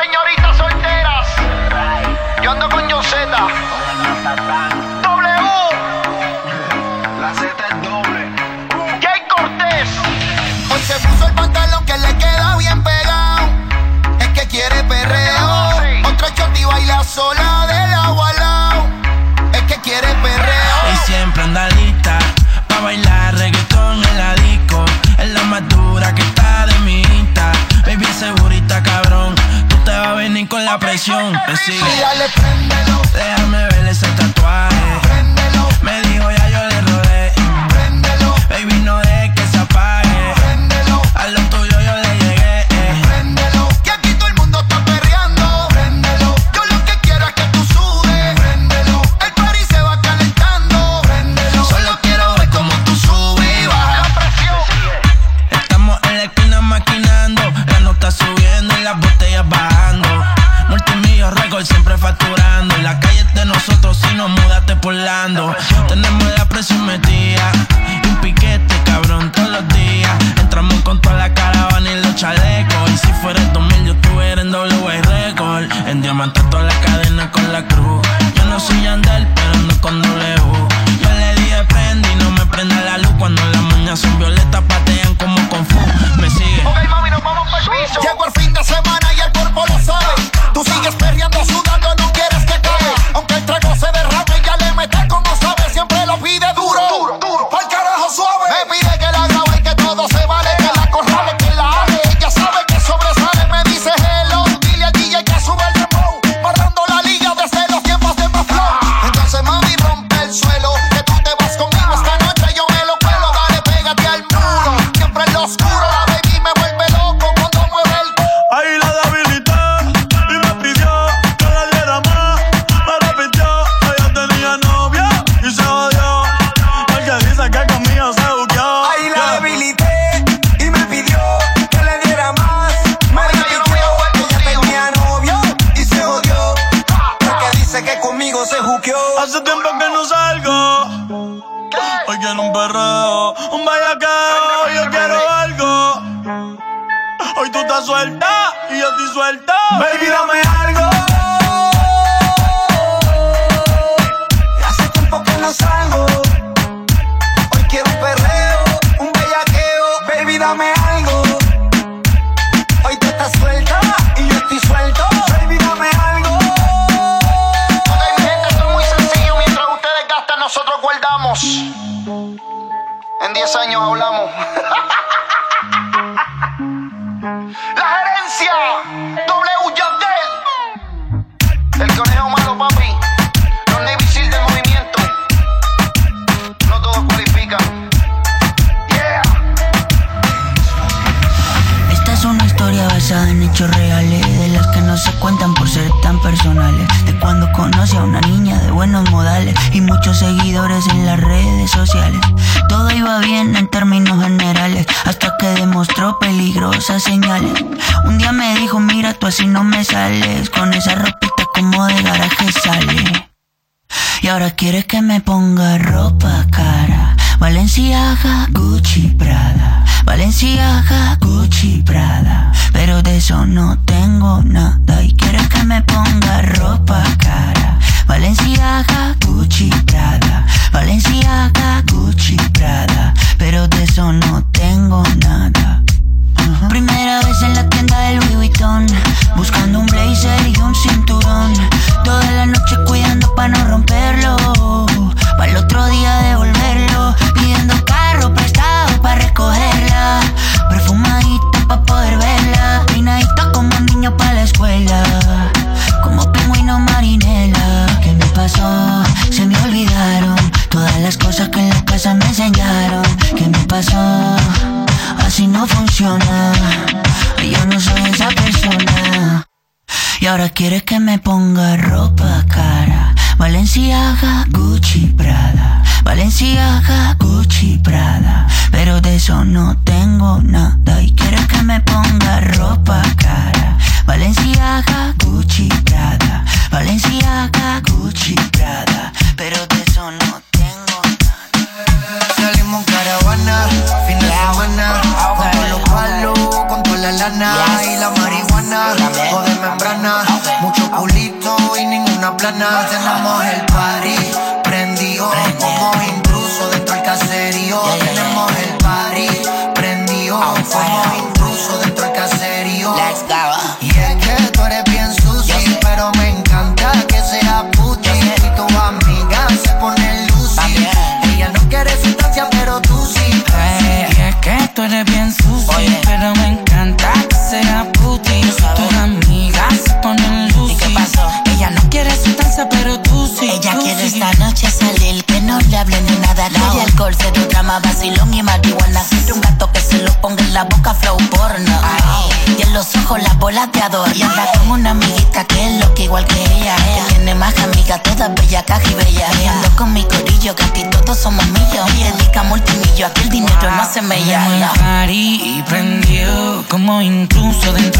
señoritas solteras. Yo ando con Yoseta. W. La Z es doble. Jay Cortés. Hoy se puso el pantalón que le queda bien pegado. Es que quiere perreo. Este Otra choti baila sola del agua al lado. Es que quiere perreo. Y siempre anda lista. Pa' bailar reggaetón en la disco. Es la más dura que con la presión. Me sigue. Déjame ver ese tatuaje. Me dijo Un día me dijo, mira, tú así no me sales. Con esa ropita como de garaje sale. Y ahora quieres que me ponga ropa cara. Valenciaga, Gucci, Prada. Valenciaga, Gucci, Prada. Pero de eso no tengo nada. Y quieres que me ponga ropa cara. Valenciaga, Gucci, Prada. Valenciaga, Gucci, Prada. Pero de eso no tengo nada. Primera vez en la tienda del Louis Vuitton, buscando un blazer y un cinturón. Toda la noche cuidando para no romperlo, para el otro día devolverlo. Pidiendo carro prestado para recogerla, perfumadita para poder verla. Peinadita como un niño para la escuela, como pingüino marinela. ¿Qué me pasó? Se me olvidaron Todas las cosas que en la casa me enseñaron. Que me pasó, así no funciona. Yo no soy esa persona. Y ahora quieres que me ponga ropa cara. Valenciaga, Gucci, Prada. Valenciaga, Gucci, Prada. Pero de eso no tengo nada. Y quieres que me ponga ropa cara. Valenciaga, Gucci, Prada. Valenciaga, Gucci, Prada. Pero de eso no tengo salimos en caravana, fin de semana. Dame los palos con toda la lana y la marihuana. O de membrana, mucho culito y ninguna plana. Tenemos el party prendido como intruso dentro del caserío. Tenemos el party prendido como intruso dentro del caserío. Let's go. hacen bella. Y prendió como intruso dentro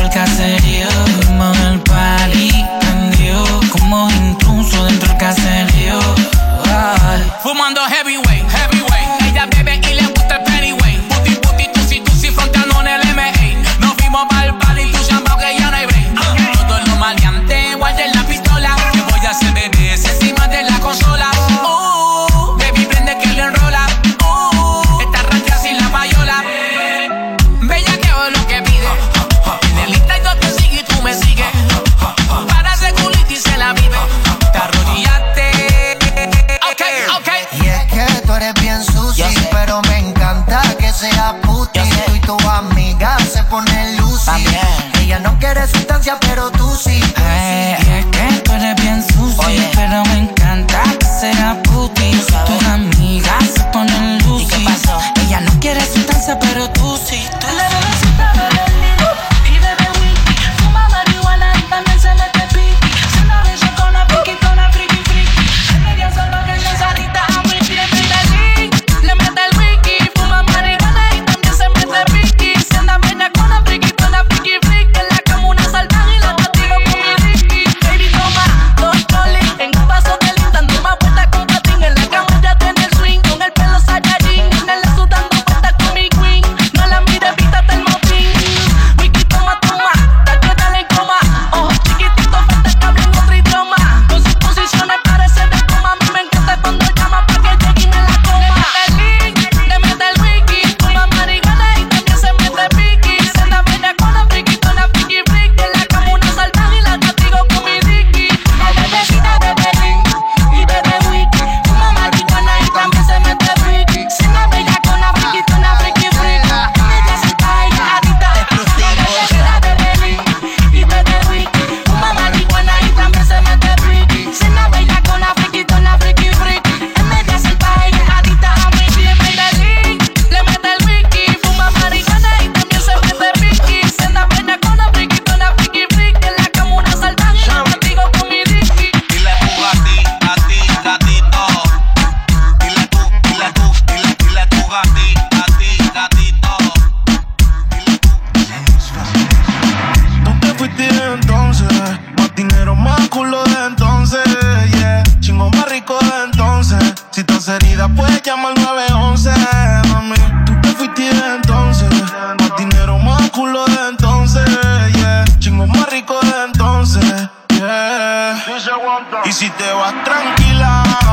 Y si te vas tranquila.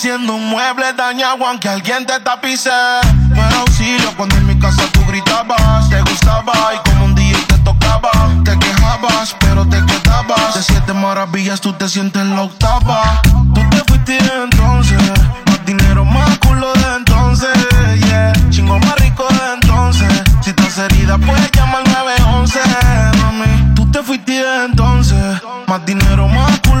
siendo un mueble dañado aunque alguien te tapice. No era auxilio cuando en mi casa tú gritabas, te gustaba y como un día te tocaba, te quejabas, pero te quedabas. De siete maravillas tú te sientes la octava. Tú te fuiste de entonces, más dinero, más culo de entonces, yeah. Chingo más rico de entonces. Si estás herida, puedes llamar 911, mami. Tú te fuiste de entonces, más dinero, más culo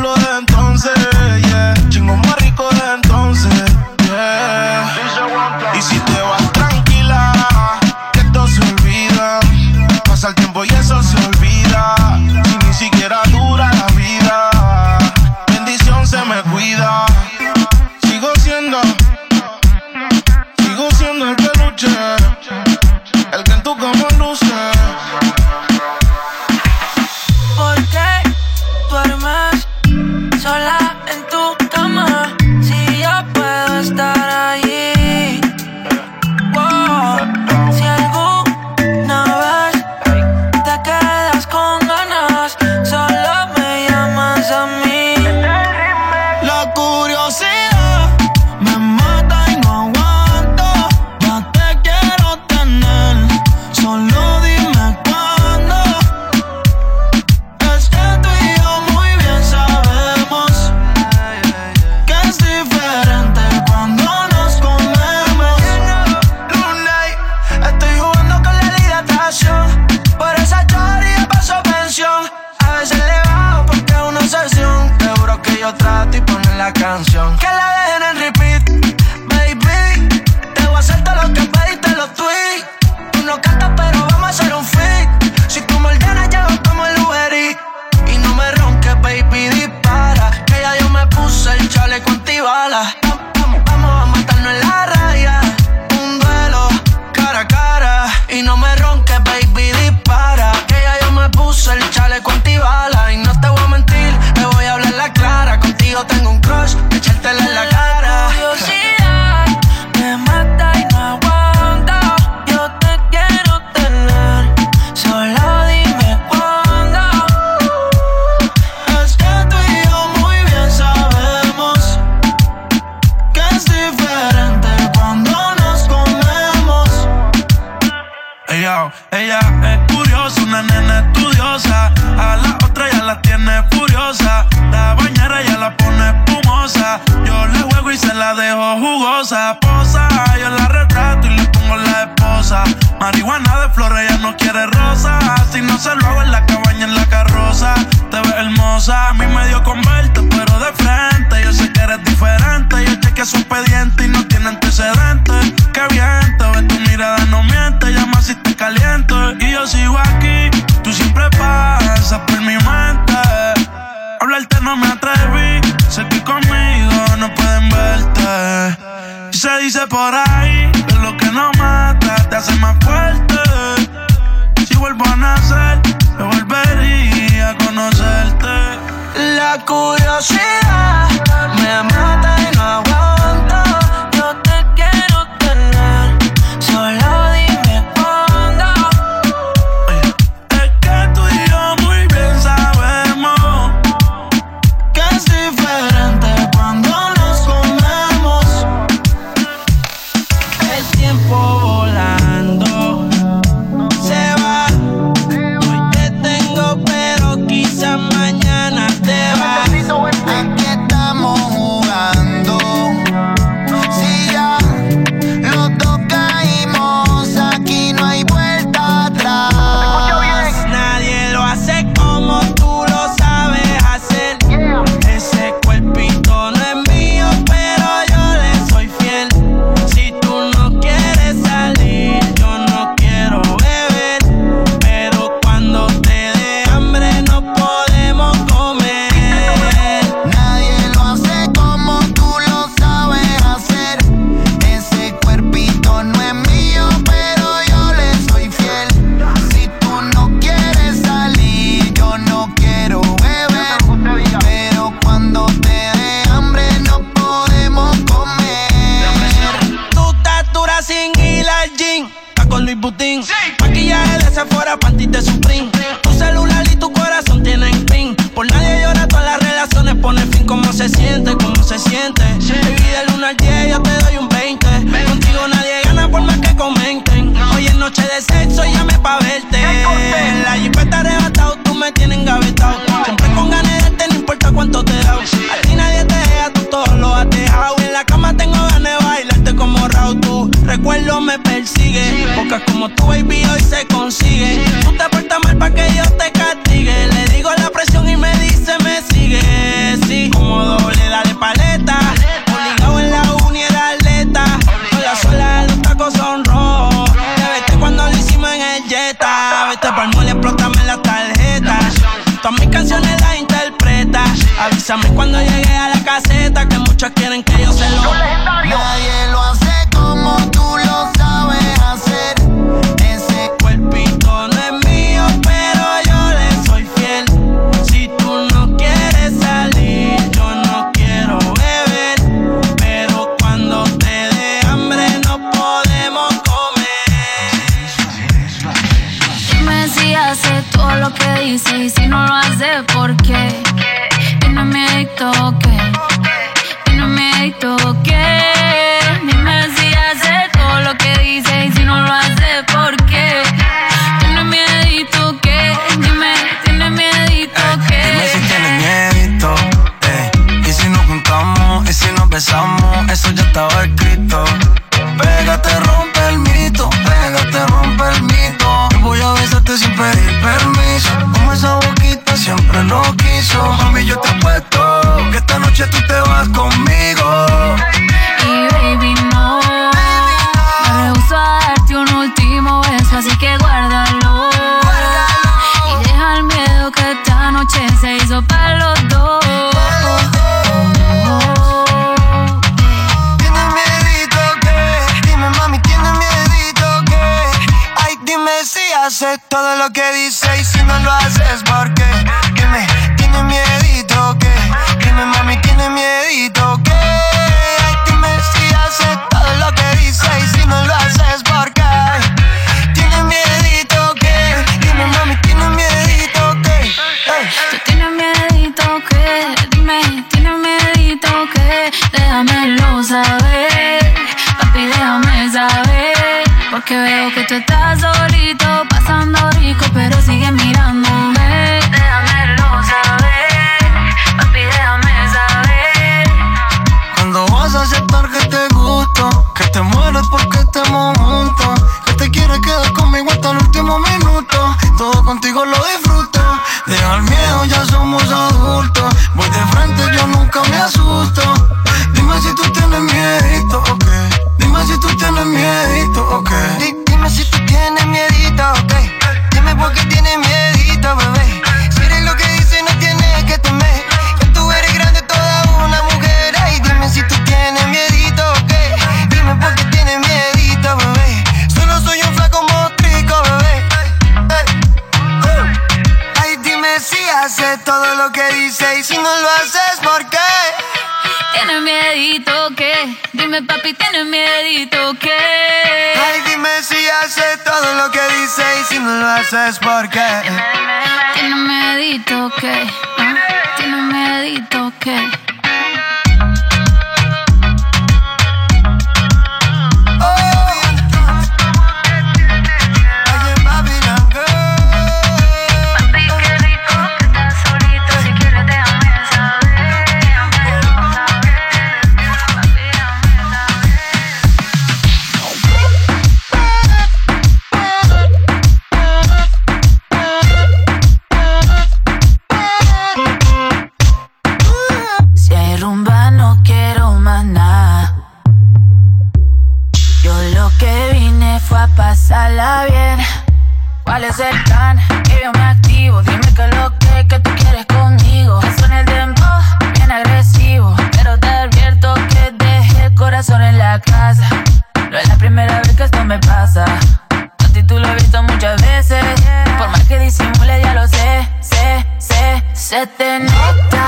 empezamos, eso ya estaba escrito. papi, tienes miedito que. Ay, dime si hace todo lo que dice y si no lo haces, ¿por qué? Tienes miedito que. Ah, tienes miedito que. pasarla bien. ¿Cuál es el plan? Que yo me activo. Dime que lo que, que tú quieres conmigo. Eso en el tempo, bien agresivo. Pero te advierto que dejé el corazón en la casa. No es la primera vez que esto me pasa. A tú lo he visto muchas veces. Por más que disimule, ya lo sé, sé, sé, se te nota.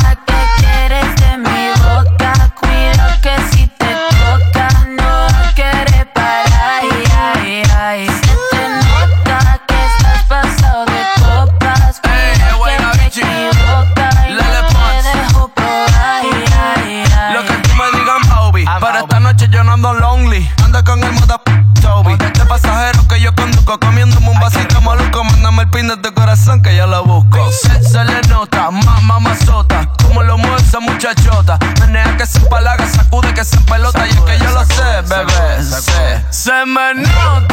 de corazón que yo lo busco. Se, le nota, más mamazota, como lo mueve esa muchachota. Menea que se empalaga, sacude que se pelota. Y es que yo lo sé, bebé, se, se me nota.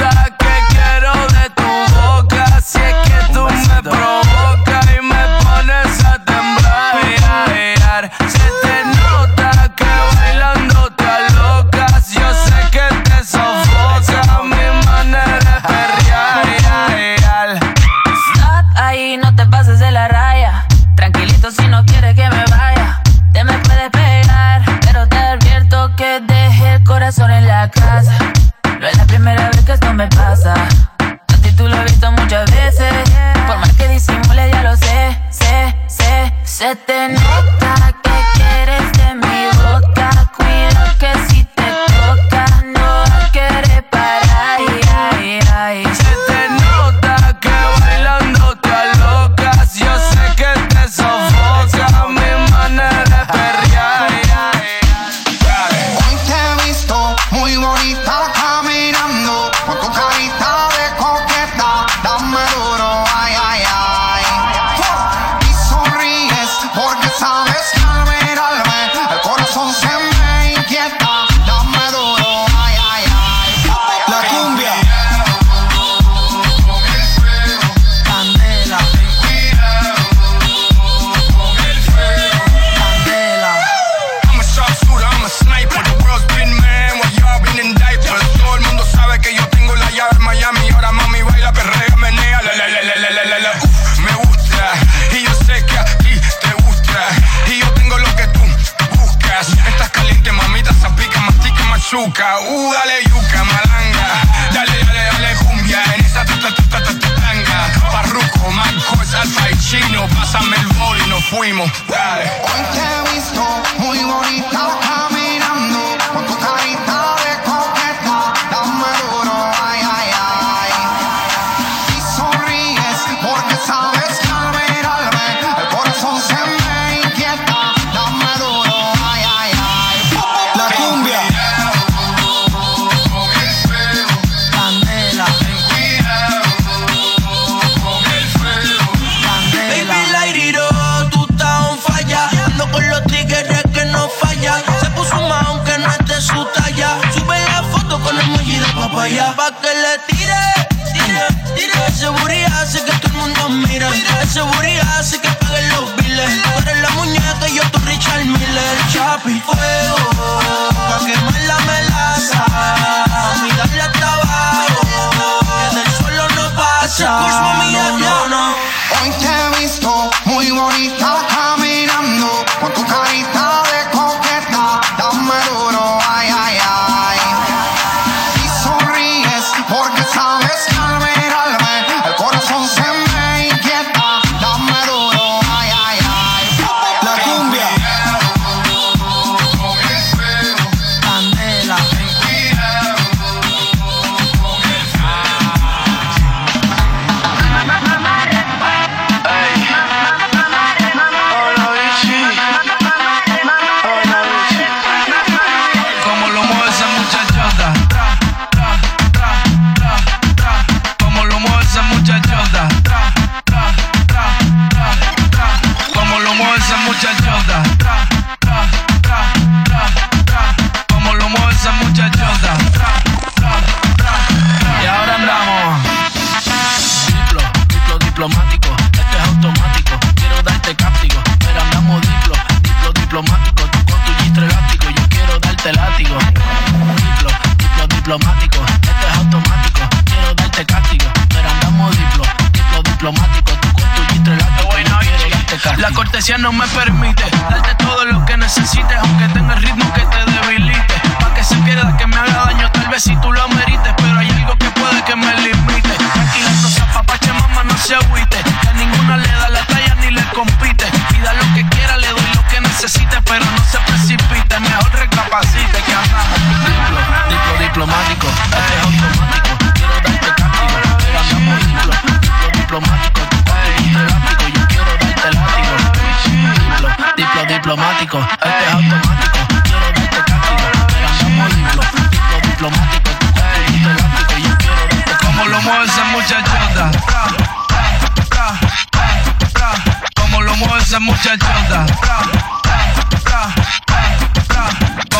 Наука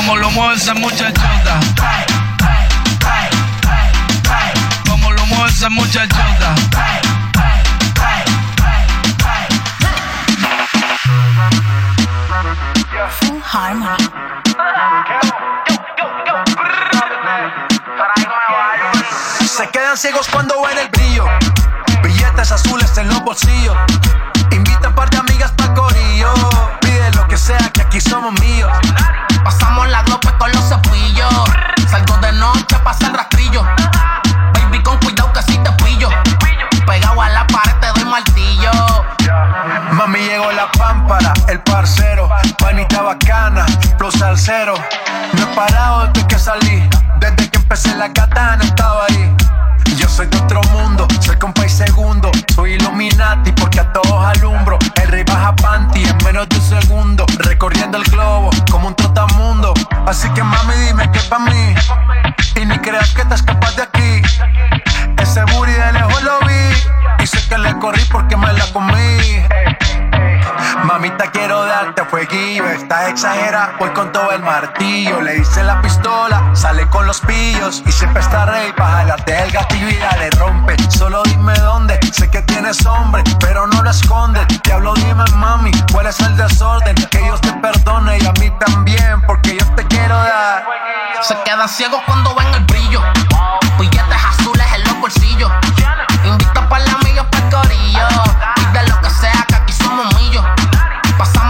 Como lo mueve esa muchachota. Como lo mueve esa muchachota. Se quedan ciegos cuando ven el brillo. Billetes azules en los bolsillos la pámpara, el parcero, panita bacana, los salseros. No he parado desde que salí, desde que empecé la katana estaba ahí. Yo soy de otro mundo, soy compa y segundo. Soy Illuminati porque a todos alumbro. El rey baja panty en menos de un segundo. Recorriendo el globo como un trotamundo. Así que mami, dime que pa' mí. Y ni creas que te escapas de aquí. Ese booty de lejos lo vi. Y sé que le corrí porque me la comí. Mamita, quiero darte fueguillo. Está exagerada, voy con todo el martillo. Le hice la pistola, sale con los pillos. Y siempre está rey para jalarte el gatillo y le rompe. Solo dime dónde, sé que tienes hombre, pero no lo escondes. Te hablo, dime, mami, cuál es el desorden. Que Dios te perdone y a mí también, porque yo te quiero dar. Se quedan ciegos cuando ven el brillo. Billetes azules en los bolsillos. Invita para la amiga para el corillo. Passar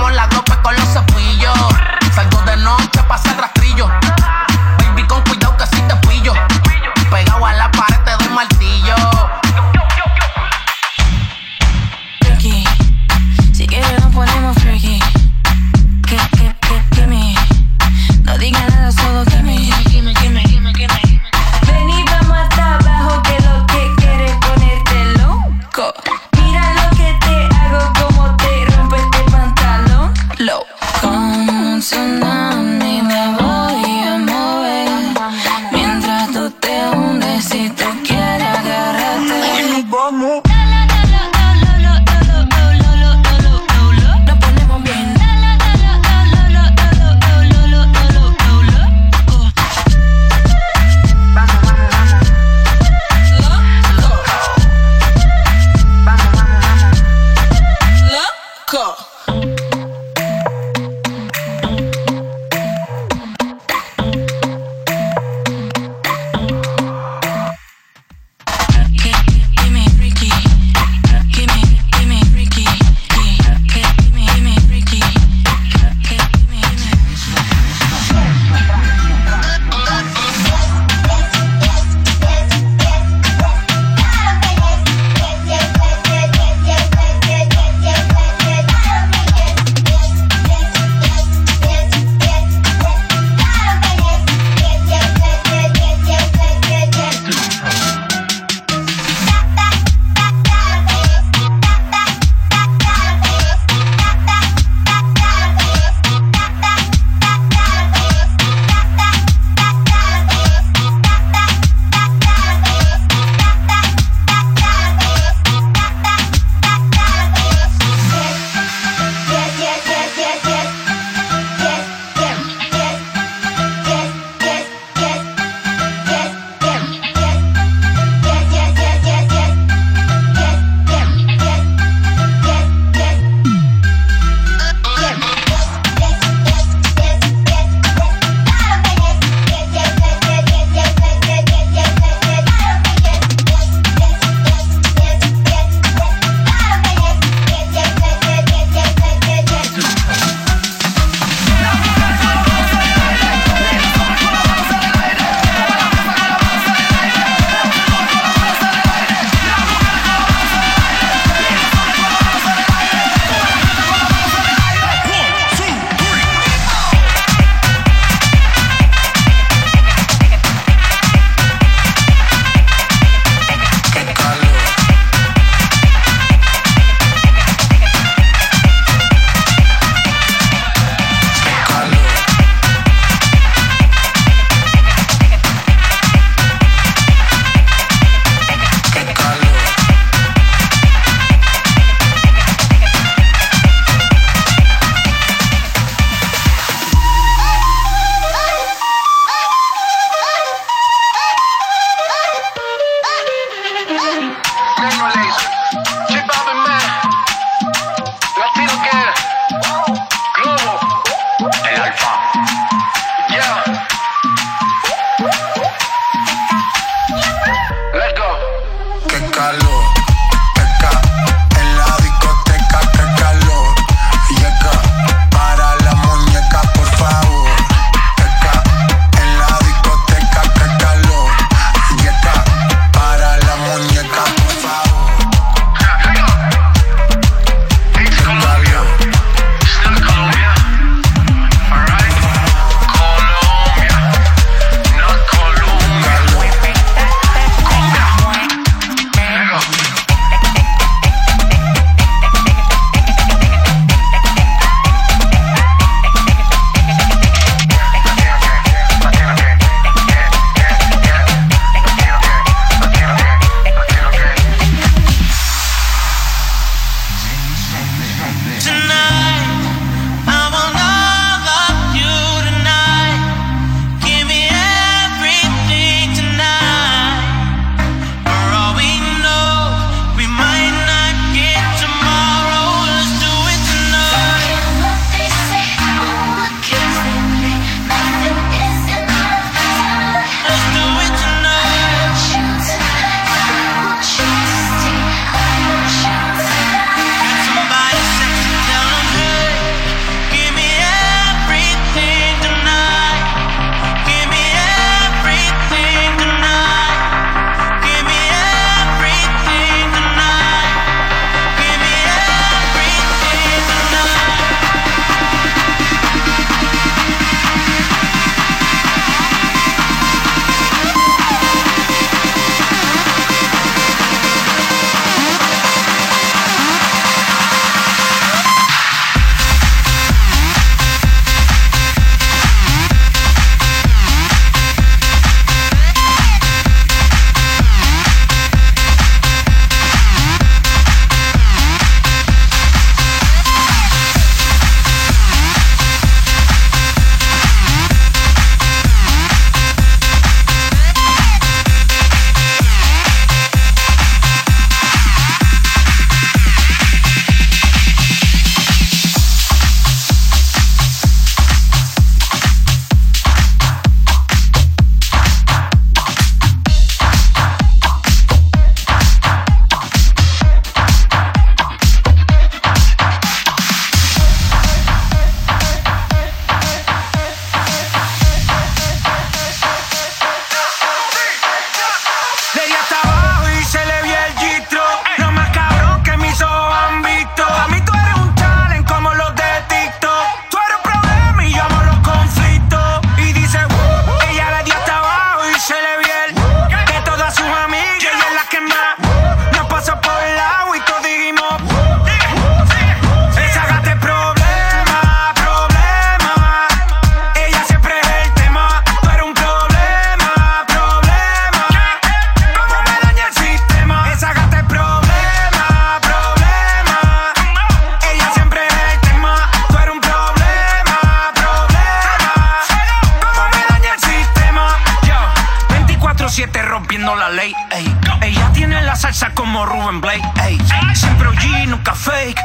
7 rompiendo la ley. Ey. Ella tiene la salsa como Ruben Blake. Ey. Siempre OG, nunca fake.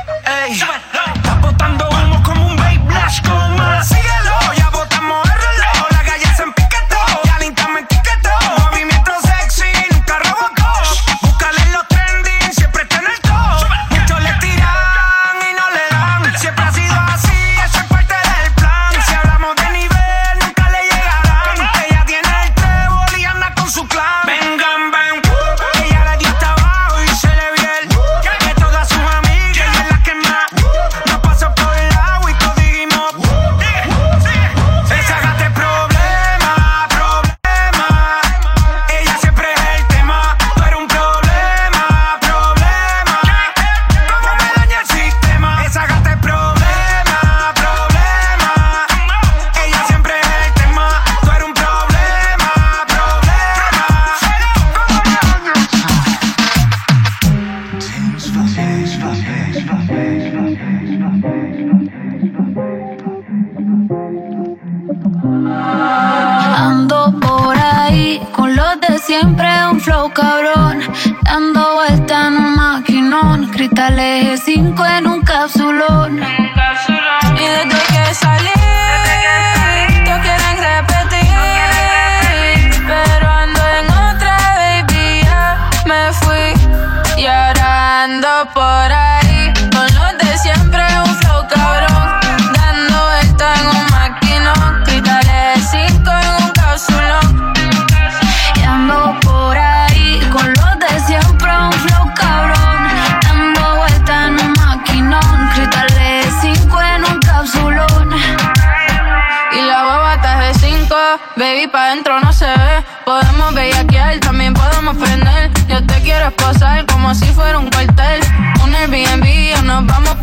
Ey. Está botando humo como un babe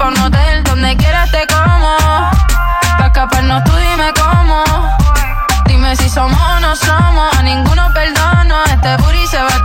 pa' un hotel donde quieras te como. Pa' escaparnos tú dime cómo. Dime si somos o no somos. A ninguno perdono. Este booty se va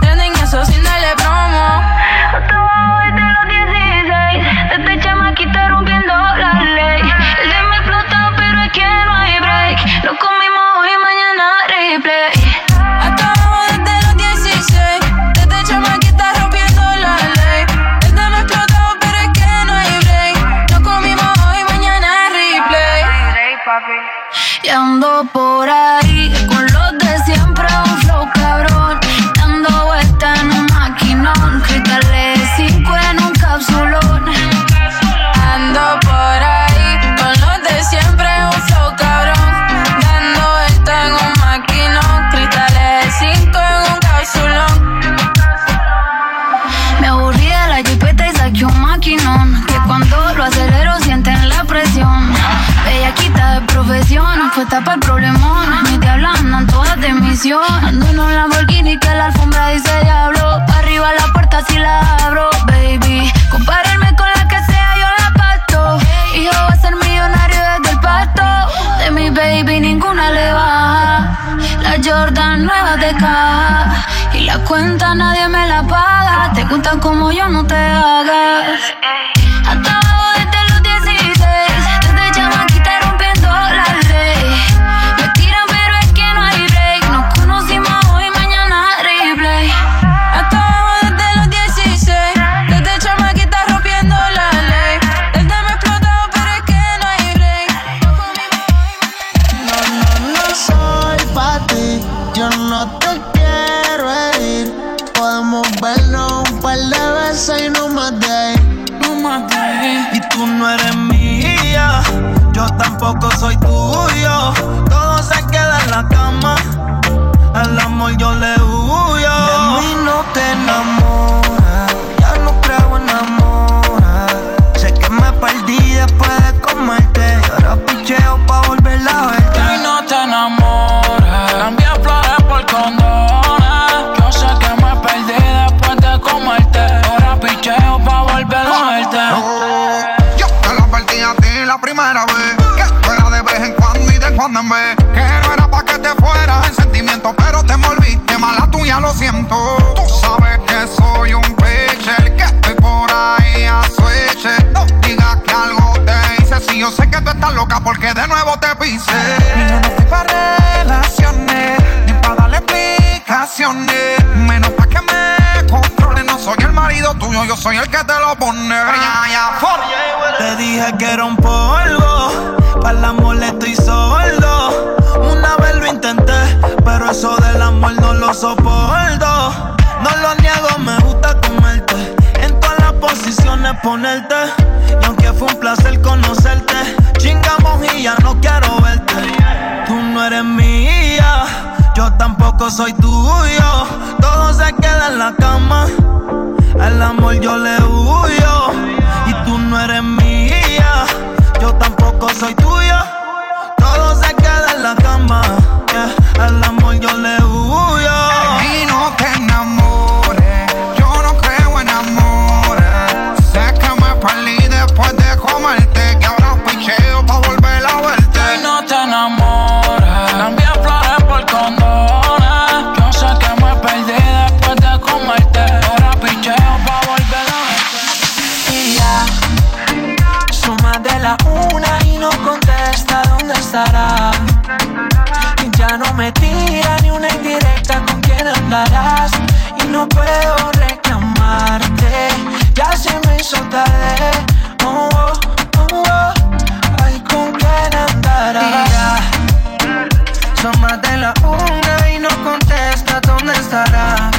Jordan nuevas de caja. Y la cuenta nadie me la paga. Te cuentan como yo no te hagas. Hasta loca porque de nuevo te pisé. Y yo no estoy para relaciones, ni para darle explicaciones. Menos para que me controle, no soy el marido tuyo, yo soy el que te lo pone. Te dije que era un polvo, para el amor estoy sordo. Una vez lo intenté, pero eso del amor no lo soporto. No lo niego, me gusta posiciones ponerte. Y aunque fue un placer conocerte, chingamos y ya no quiero verte. Tú no eres mía, yo tampoco soy tuyo. Todo se queda en la cama. Al amor yo le huyo. Y tú no eres mía, yo tampoco soy tuyo. Todo se queda en la cama. Al amor yo le huyo. Y no te perdí después de comerte, que ahora picheo pa' volver a verte. Y no te enamores. Cambia flores por condones. Yo sé que me perdí después de comerte. Ahora picheo pa' volver a verte. Y ya. Son más de la una y no contesta dónde estará. Y ya no me tira ni una indirecta con quién andarás. Y no puedo reclamarte. Ya se me hizo tarde. Oh, oh, oh, oh. Ay, con quién andarás. Son más de la una y no contesta dónde estarás.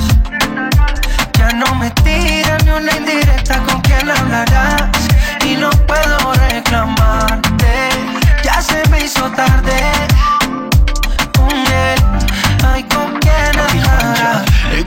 Ya no me tira ni una indirecta con quién hablarás. Y no puedo reclamarte. Ya se me hizo tarde. Con él, ay, con quién andarás.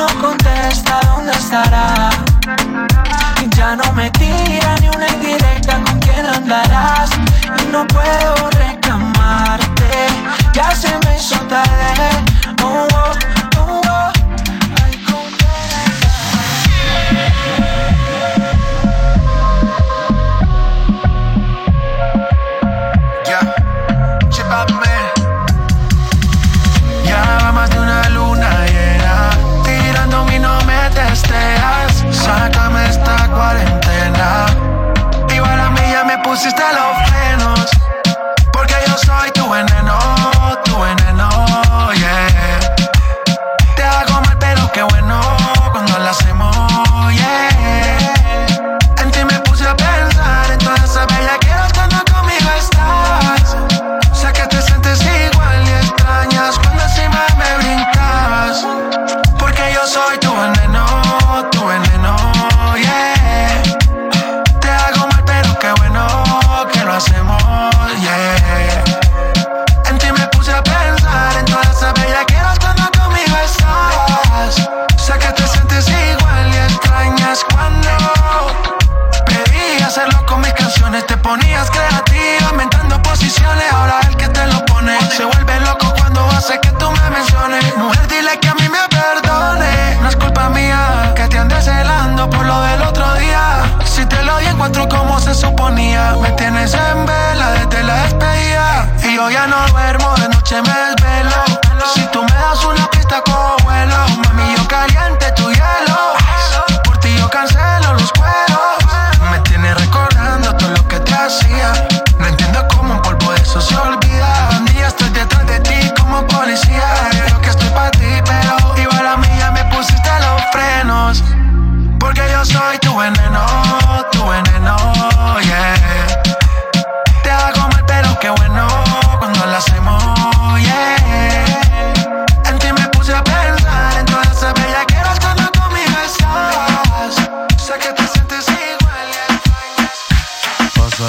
no contesta dónde estará ya no me tira ni una indirecta con quién andarás Y no puedo reclamarte Ya se me hizo tarde oh, oh. try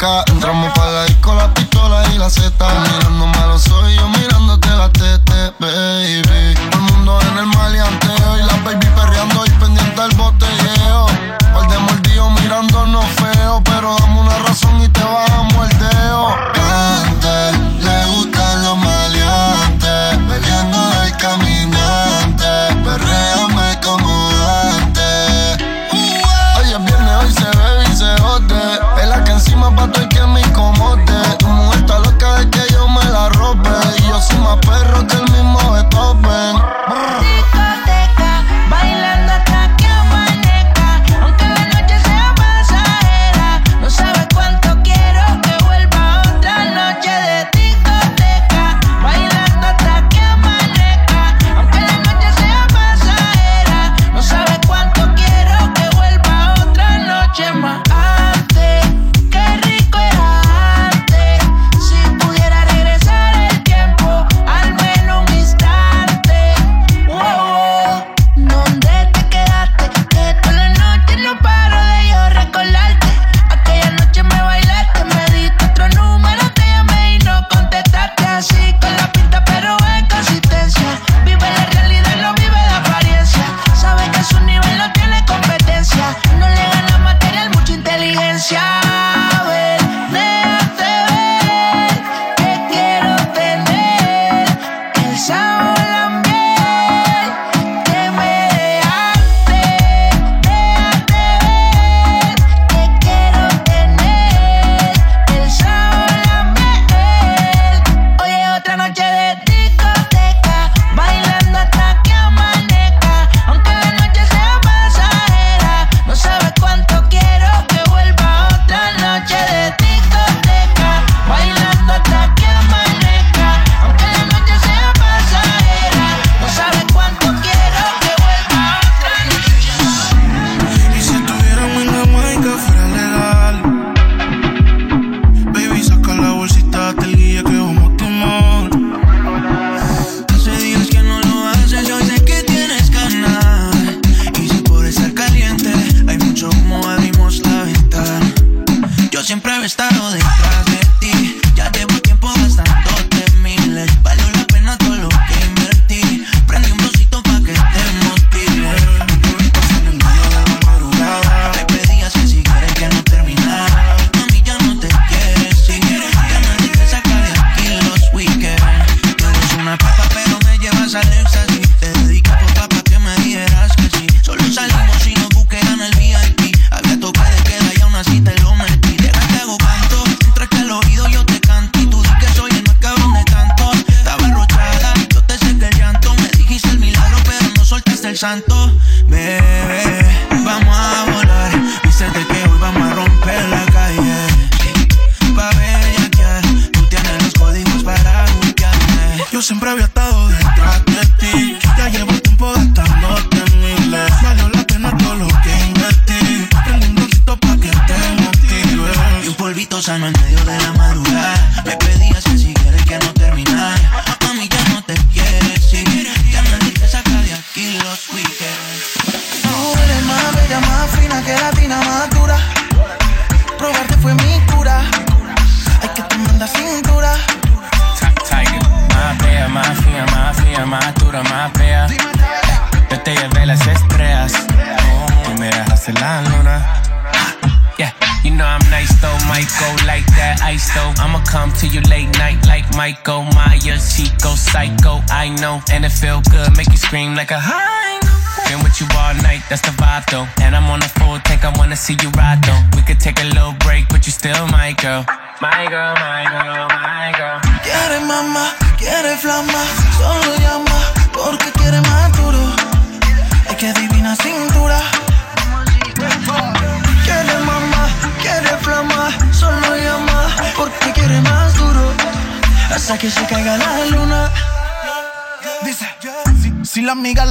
discoteca Entramos para la disco,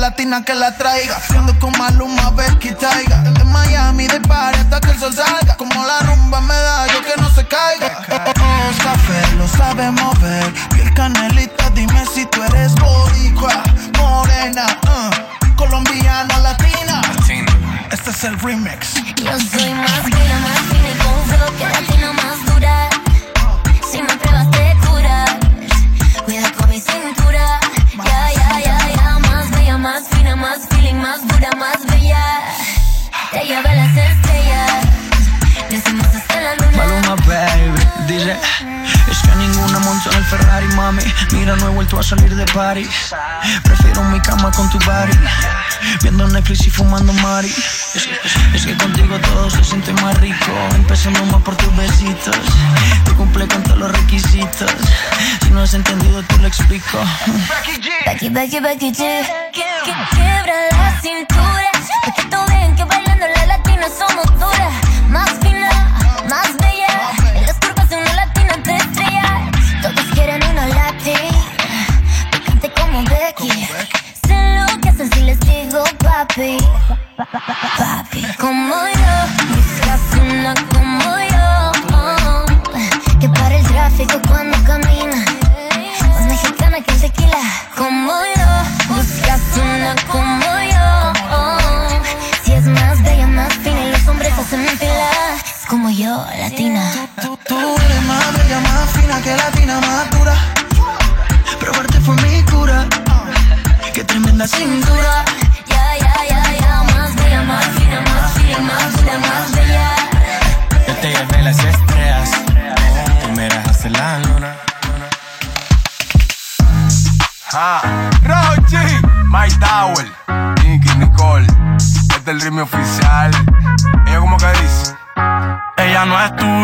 latina que la traiga, ando con Maluma, Becky Taiga. De Miami, de party hasta que el sol salga. Como la rumba me da, yo que no se caiga. Oh, café, lo sabemos ver. Piel canelita, dime si tú eres boricua, morena, uh, colombiana, latina. Este es el remix. Yo soy más más más dura, más bella. Te lleva las estrellas. Decimos hasta la luna. Maluma, baby, ninguna Ferrari, mami. Mira, no he vuelto a salir de party. Prefiero mi cama con tu body. Viendo Netflix y fumando mari. Es que, es que contigo todo se siente más rico. Empecemos más por tus besitos. Tú cumple con todos los requisitos. Si no has entendido, te lo explico. Becky, Becky, Becky G. Que, quiebra la cintura. Porque tú ven que bailando la latina somos duras. Más fina, Papi. Como yo, buscas una como yo. Que para el tráfico cuando camina. Más mexicana que el tequila. Como yo, buscas una como yo. Si es más bella, más fina y los hombres hacen fila. Como yo, latina. Tú, tú eres más bella, más fina que latina, más dura. Probarte fue mi cura. Qué tremenda cintura.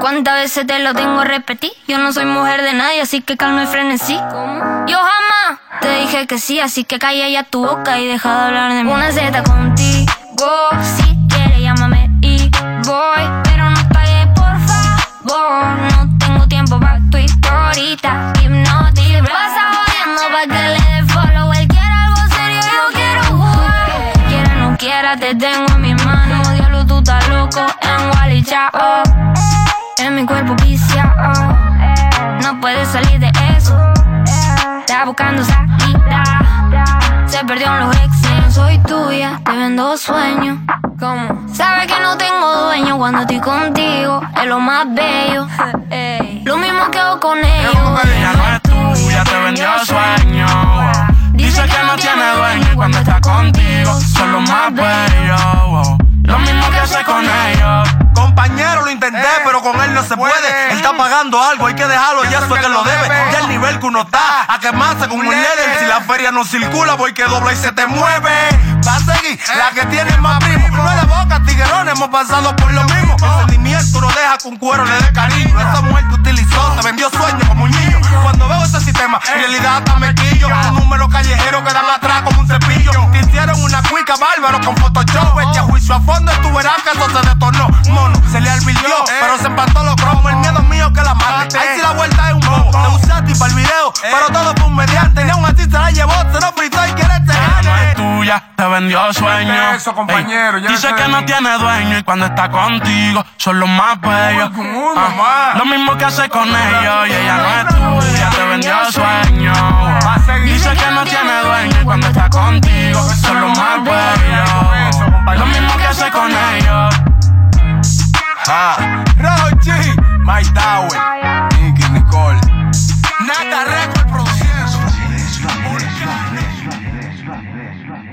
¿Cuántas veces te lo tengo a repetir? Yo no soy mujer de nadie, así que calma y frenesí. Yo jamás te dije que sí, así que calla ya tu boca y deja de hablar de mí. Una Z contigo, si quieres llámame y voy, pero no pagues por favor. No tengo tiempo para tu historita, hipnotic. Pasa jodiendo pa' que le dé follow. Él quiere algo serio, yo quiero jugar. Quiera no quiera, te tengo en mis manos. Diablo, tú estás loco en Wally Chao. Mi cuerpo viciado, no puedes salir de eso. Está buscando salida, se perdió en los exes. Soy tuya, te vendo sueños. ¿Cómo? Sabes que no tengo dueño cuando estoy contigo, es lo más bello. Lo mismo que hago con ellos. Ella no es tuya, te vendió sueño. Dice que no tiene dueño cuando está contigo son los más bellos. Lo mismo que hace con ellos. Compañero, lo intenté, pero con él no se puede. Él está pagando algo, hay que dejarlo, ya eso es que lo debe. Ya el nivel que uno está, a quemarse como un líder. Si la feria no circula, voy que dobla y se te mueve. Va a seguir, la que tiene más primo. No es de boca, tiguerón, hemos pasado por lo mismo. El sentimiento no deja que un cuero le dé cariño. Esa mujer te utilizó, te vendió sueños como un niño. Cuando veo ese sistema, en realidad hasta me quillo. Un número callejero que dan atrás como un cepillo. Te hicieron una cuica bárbaro con Photoshop. Vete a juicio a fondo tú verás que eso se detonó. Mono, se le advirtió, pero se empató los cromos. El miedo mío que la mate. Ahí sí la vuelta es un bobo. Te usé a ti para el video, pero todo fue un mediante. Y aún así se la llevó, se lo fritó y quiere Ella no es tuya, te vendió sueño. Eso, compañero, dice que no tiene dueño y cuando está contigo son los más bellos. Ah, lo mismo que hace con ellos y ella no es tuya, te vendió sueño. Dice que no tiene dueño y cuando está contigo son los más bellos. Lo mismo que hace con ellos. Ah, G, My Tower.